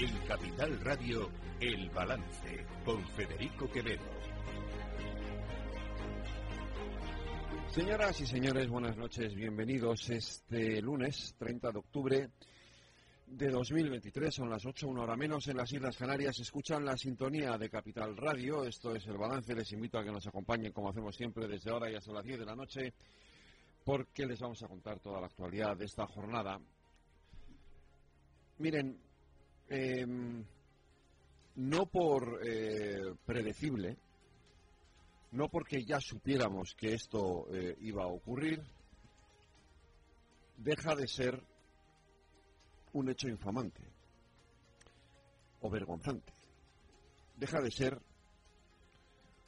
En Capital Radio, El Balance, con Federico Quevedo. Señoras y señores, buenas noches, bienvenidos este lunes 30 de octubre de 2023, son las 8, una hora menos en las Islas Canarias, escuchan la sintonía de Capital Radio, esto es El Balance, les invito a que nos acompañen como hacemos siempre desde ahora y hasta las 10 de la noche, porque les vamos a contar toda la actualidad de esta jornada. Miren, Em, no por eh, predecible, no porque ya supiéramos que esto eh, iba a ocurrir, deja de ser un hecho infamante o vergonzante. Deja de ser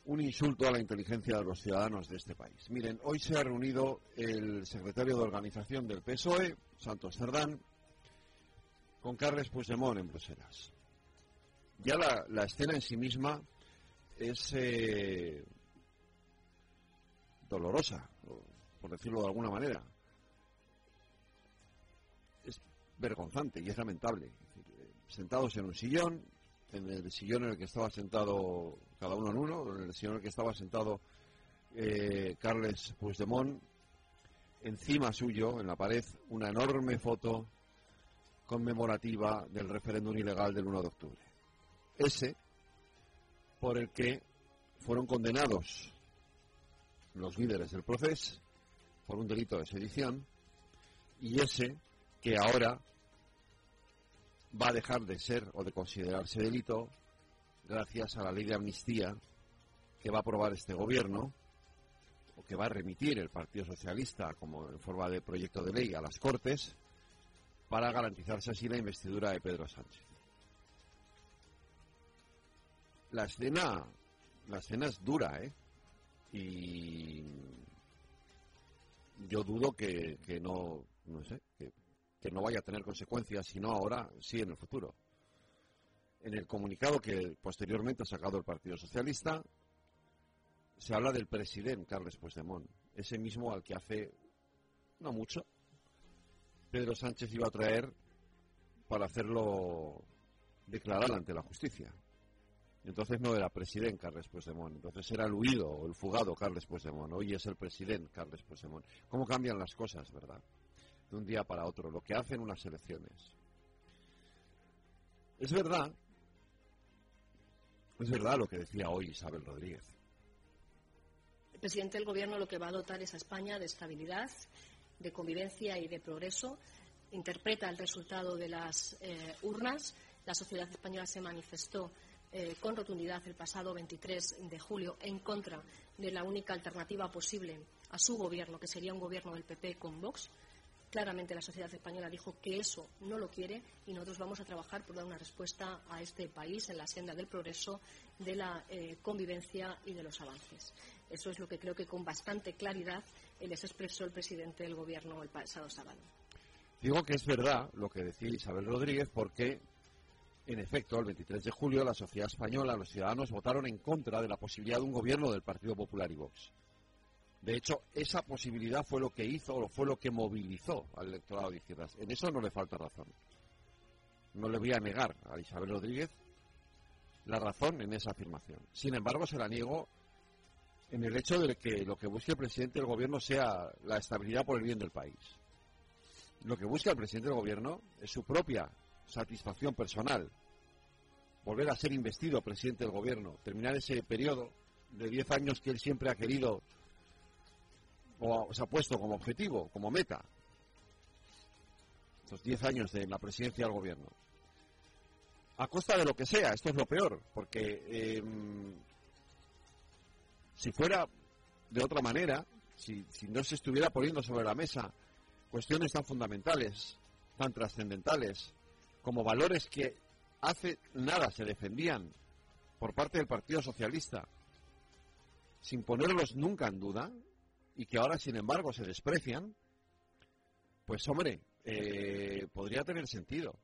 un insulto a la inteligencia de los ciudadanos de este país. Miren, hoy se ha reunido el secretario de organización del PSOE, Santos Cerdán, con Carles Puigdemont en Bruselas. Ya la, escena en sí misma es eh, dolorosa, por decirlo de alguna manera. Es vergonzante y es lamentable. Sentados en un sillón, en el sillón en el que estaba sentado cada uno en uno, en el sillón en el que estaba sentado eh, Carles Puigdemont, encima suyo, en la pared, una enorme foto conmemorativa del referéndum ilegal del 1 de octubre. Ese por el que fueron condenados los líderes del proceso por un delito de sedición y ese que ahora va a dejar de ser o de considerarse delito gracias a la ley de amnistía que va a aprobar este gobierno o que va a remitir el Partido Socialista como en forma de proyecto de ley a las Cortes para garantizarse así la investidura de Pedro Sánchez. La escena, la es dura, ¿eh? Y yo dudo que, no, no sé, que, que no vaya a tener consecuencias, sino ahora, sí en el futuro. En el comunicado que posteriormente ha sacado el Partido Socialista, se habla del presidente Carles Puigdemont, ese mismo al que hace no mucho, Pedro Sánchez iba a traer para hacerlo declarar ante la justicia. Entonces no era presidente Carles Puigdemont, entonces era el huido o el fugado Carles Puigdemont. Hoy es el presidente Carles Puigdemont. ¿Cómo cambian las cosas, verdad? De un día para otro, lo que hacen unas elecciones. Es verdad, es verdad lo que decía hoy Isabel Rodríguez. El presidente del Gobierno lo que va a dotar es a España de estabilidad de convivencia y de progreso. Interpreta el resultado de las eh, urnas. La sociedad española se manifestó eh, con rotundidad el pasado 23 de julio en contra de la única alternativa posible a su gobierno, que sería un gobierno del PP con Vox. Claramente la sociedad española dijo que eso no lo quiere y nosotros vamos a trabajar por dar una respuesta a este país en la senda del progreso, de la eh, convivencia y de los avances. Eso es lo que creo que con bastante claridad les expresó el presidente del Gobierno el pasado sábado. Digo que es verdad lo que decía Isabel Rodríguez porque, en efecto, el 23 de julio la sociedad española, los ciudadanos votaron en contra de la posibilidad de un gobierno del Partido Popular y Vox. De hecho, esa posibilidad fue lo que hizo o fue lo que movilizó al electorado de izquierdas. En eso no le falta razón. No le voy a negar a Isabel Rodríguez la razón en esa afirmación. Sin embargo, se la niego en el hecho de que lo que busque el presidente del gobierno sea la estabilidad por el bien del país. Lo que busca el presidente del gobierno es su propia satisfacción personal. Volver a ser investido presidente del gobierno, terminar ese periodo de 10 años que él siempre ha querido o se ha puesto como objetivo, como meta. Estos 10 años de la presidencia del gobierno. A costa de lo que sea, esto es lo peor, porque em, si fuera de otra manera, si, no se estuviera poniendo sobre la mesa cuestiones tan fundamentales, tan trascendentales, como valores que hace nada se defendían por parte del Partido Socialista, sin ponerlos nunca en duda, y que ahora, sin embargo, se desprecian, pues hombre, eh, podría tener sentido.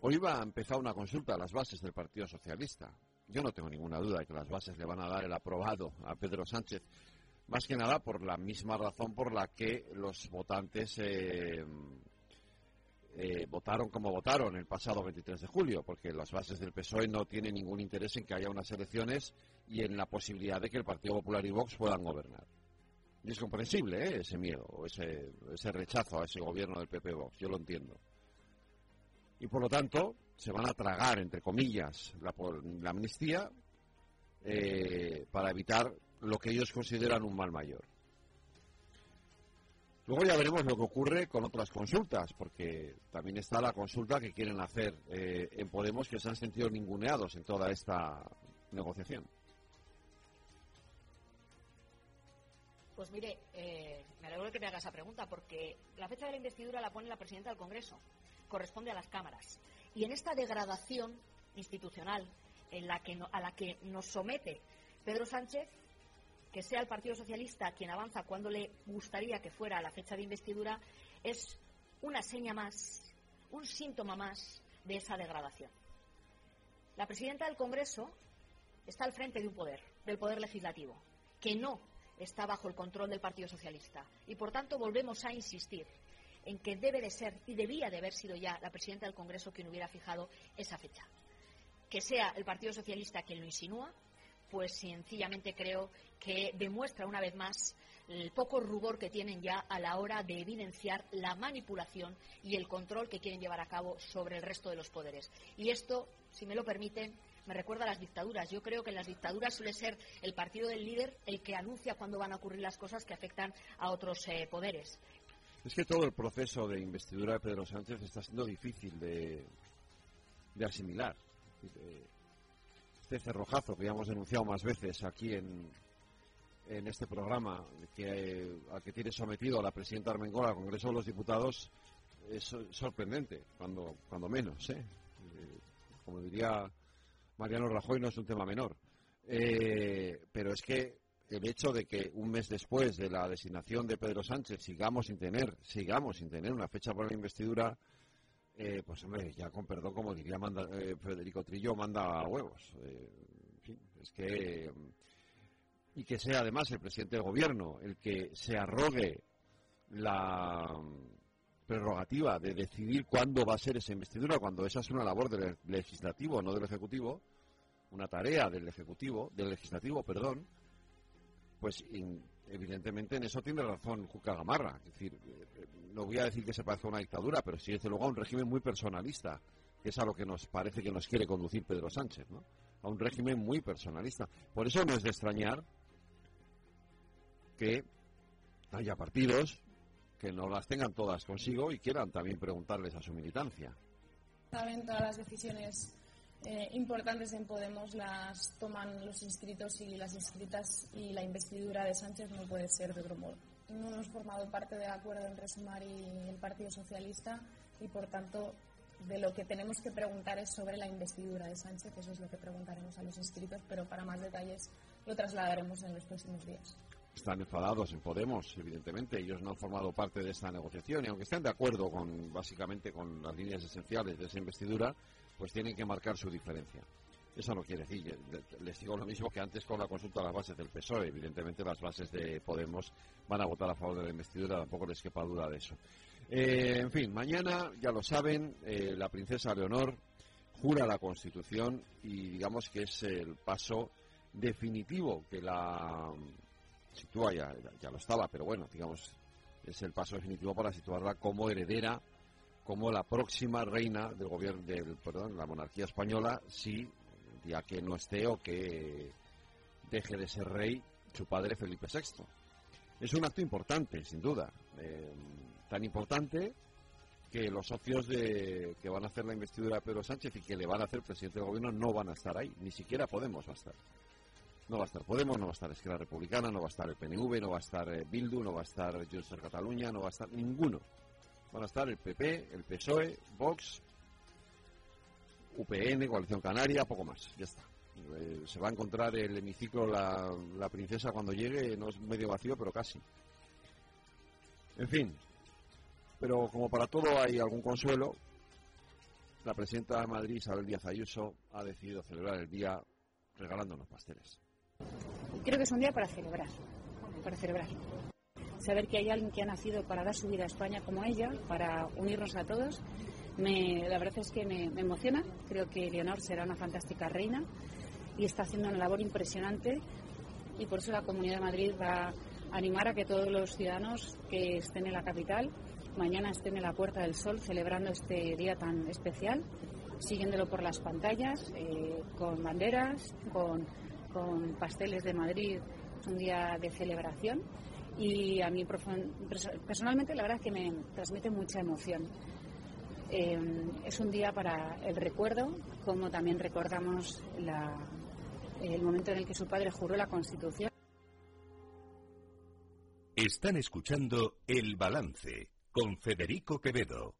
Hoy va a empezar una consulta a las bases del Partido Socialista. Yo no tengo ninguna duda de que las bases le van a dar el aprobado a Pedro Sánchez, más que nada por la misma razón por la que los votantes eh, eh, votaron como votaron el pasado 23 de julio, porque las bases del PSOE no tienen ningún interés en que haya unas elecciones y en la posibilidad de que el Partido Popular y Vox puedan gobernar. Y es comprensible ¿eh? ese miedo, ese, ese rechazo a ese gobierno del PP Vox, yo lo entiendo. Y por lo tanto, se van a tragar, entre comillas, la, la amnistía eh, para evitar lo que ellos consideran un mal mayor. Luego ya veremos lo que ocurre con otras consultas, porque también está la consulta que quieren hacer eh, en Podemos, que se han sentido ninguneados en toda esta negociación. Pues mire, eh, me alegro que me haga esa pregunta, porque la fecha de la investidura la pone la presidenta del Congreso, corresponde a las cámaras. Y en esta degradación institucional en la que a la que nos somete Pedro Sánchez, que sea el Partido Socialista quien avanza cuando le gustaría que fuera la fecha de investidura, es una seña más, un síntoma más de esa degradación. La presidenta del Congreso está al frente de un poder, del poder legislativo, que no está bajo el control del Partido Socialista. Y por tanto volvemos a insistir en que debe de ser y debía de haber sido ya la presidenta del Congreso quien hubiera fijado esa fecha. Que sea el Partido Socialista quien lo insinúa, pues sencillamente creo que demuestra una vez más el poco rubor que tienen ya a la hora de evidenciar la manipulación y el control que quieren llevar a cabo sobre el resto de los poderes. Y esto, si me lo permiten, me recuerda a las dictaduras. Yo creo que en las dictaduras suele ser el partido del líder el que anuncia cuándo van a ocurrir las cosas que afectan a otros eh, poderes. Es que todo el proceso de investidura de Pedro Sánchez está siendo difícil de, asimilar. Este cerrojazo que ya hemos denunciado más veces aquí en, en este programa, que, al que tiene sometido a la presidenta Armengol al Congreso de los Diputados, es sorprendente, cuando, cuando menos. ¿eh? Eh, como diría Mariano Rajoy no es un tema menor. Eh, pero es que el hecho de que un mes después de la designación de Pedro Sánchez sigamos sin tener, sigamos sin tener una fecha para la investidura, eh, pues hombre, ya con perdón, como diría eh, Federico Trillo, manda huevos. en fin, es que y que sea además el presidente del gobierno el que se arrogue la prerrogativa de decidir cuándo va a ser esa investidura, cuando esa es una labor del legislativo, no del ejecutivo, una tarea del ejecutivo, del legislativo, perdón, pues evidentemente en eso tiene razón Juca Gamarra. Es decir, eh, no voy a decir que se parezca a una dictadura, pero sí desde luego a un régimen muy personalista, que es a lo que nos parece que nos quiere conducir Pedro Sánchez, ¿no? A un régimen muy personalista. Por eso no es de extrañar que haya partidos que no las tengan todas consigo y quieran también preguntarles a su militancia. Saben, todas las decisiones eh, importantes en Podemos las toman los inscritos y las inscritas y la investidura de Sánchez no puede ser de otro modo. No hemos formado parte del acuerdo entre Sumar y el Partido Socialista y, por tanto, de lo que tenemos que preguntar es sobre la investidura de Sánchez. Eso es lo que preguntaremos a los inscritos, pero para más detalles lo trasladaremos en los próximos días están enfadados en Podemos, evidentemente. Ellos no han formado parte de esta negociación y aunque estén de acuerdo con básicamente con las líneas esenciales de esa investidura, pues tienen que marcar su diferencia. Eso no quiere decir, les digo lo mismo que antes con la consulta a las bases del PSOE. Evidentemente las bases de Podemos van a votar a favor de la investidura, tampoco les quepa duda de eso. Eh, en fin, mañana, ya lo saben, eh, la princesa Leonor jura la Constitución y digamos que es el paso definitivo que la sitúa, ya, ya lo estaba, pero bueno, digamos, es el paso definitivo para situarla como heredera, como la próxima reina del gobierno, del, perdón, la monarquía española, si ya que no esté o que deje de ser rey su padre Felipe VI. Es un acto importante, sin duda, eh, tan importante que los socios de, que van a hacer la investidura de Pedro Sánchez y que le van a hacer presidente del gobierno no van a estar ahí, ni siquiera Podemos va a estar. No va a estar Podemos, no va a estar Esquerra Republicana, no va a estar el PNV, no va a estar eh, Bildu, no va a estar Junts per Catalunya, no va a estar ninguno. Van a estar el PP, el PSOE, Vox, UPN, Coalición Canaria, poco más. Ya está. Eh, se va a encontrar el hemiciclo la, princesa cuando llegue, no es medio vacío, pero casi. En fin, pero como para todo hay algún consuelo, la presidenta de Madrid, Isabel Díaz Ayuso, ha decidido celebrar el día regalándonos pasteles. Creo que es un día para celebrar, para celebrar. Saber que hay alguien que ha nacido para dar su vida a España como ella, para unirnos a todos, me, la verdad es que me, emociona. Creo que Leonor será una fantástica reina y está haciendo una labor impresionante y por eso la Comunidad de Madrid va a animar a que todos los ciudadanos que estén en la capital mañana estén en la Puerta del Sol celebrando este día tan especial, siguiéndolo por las pantallas, eh, con banderas, con, pasteles de Madrid, un día de celebración y a mí personalmente la verdad es que me transmite mucha emoción. Eh, es un día para el recuerdo, como también recordamos el momento en el que su padre juró la Constitución. Están escuchando El Balance con Federico Quevedo.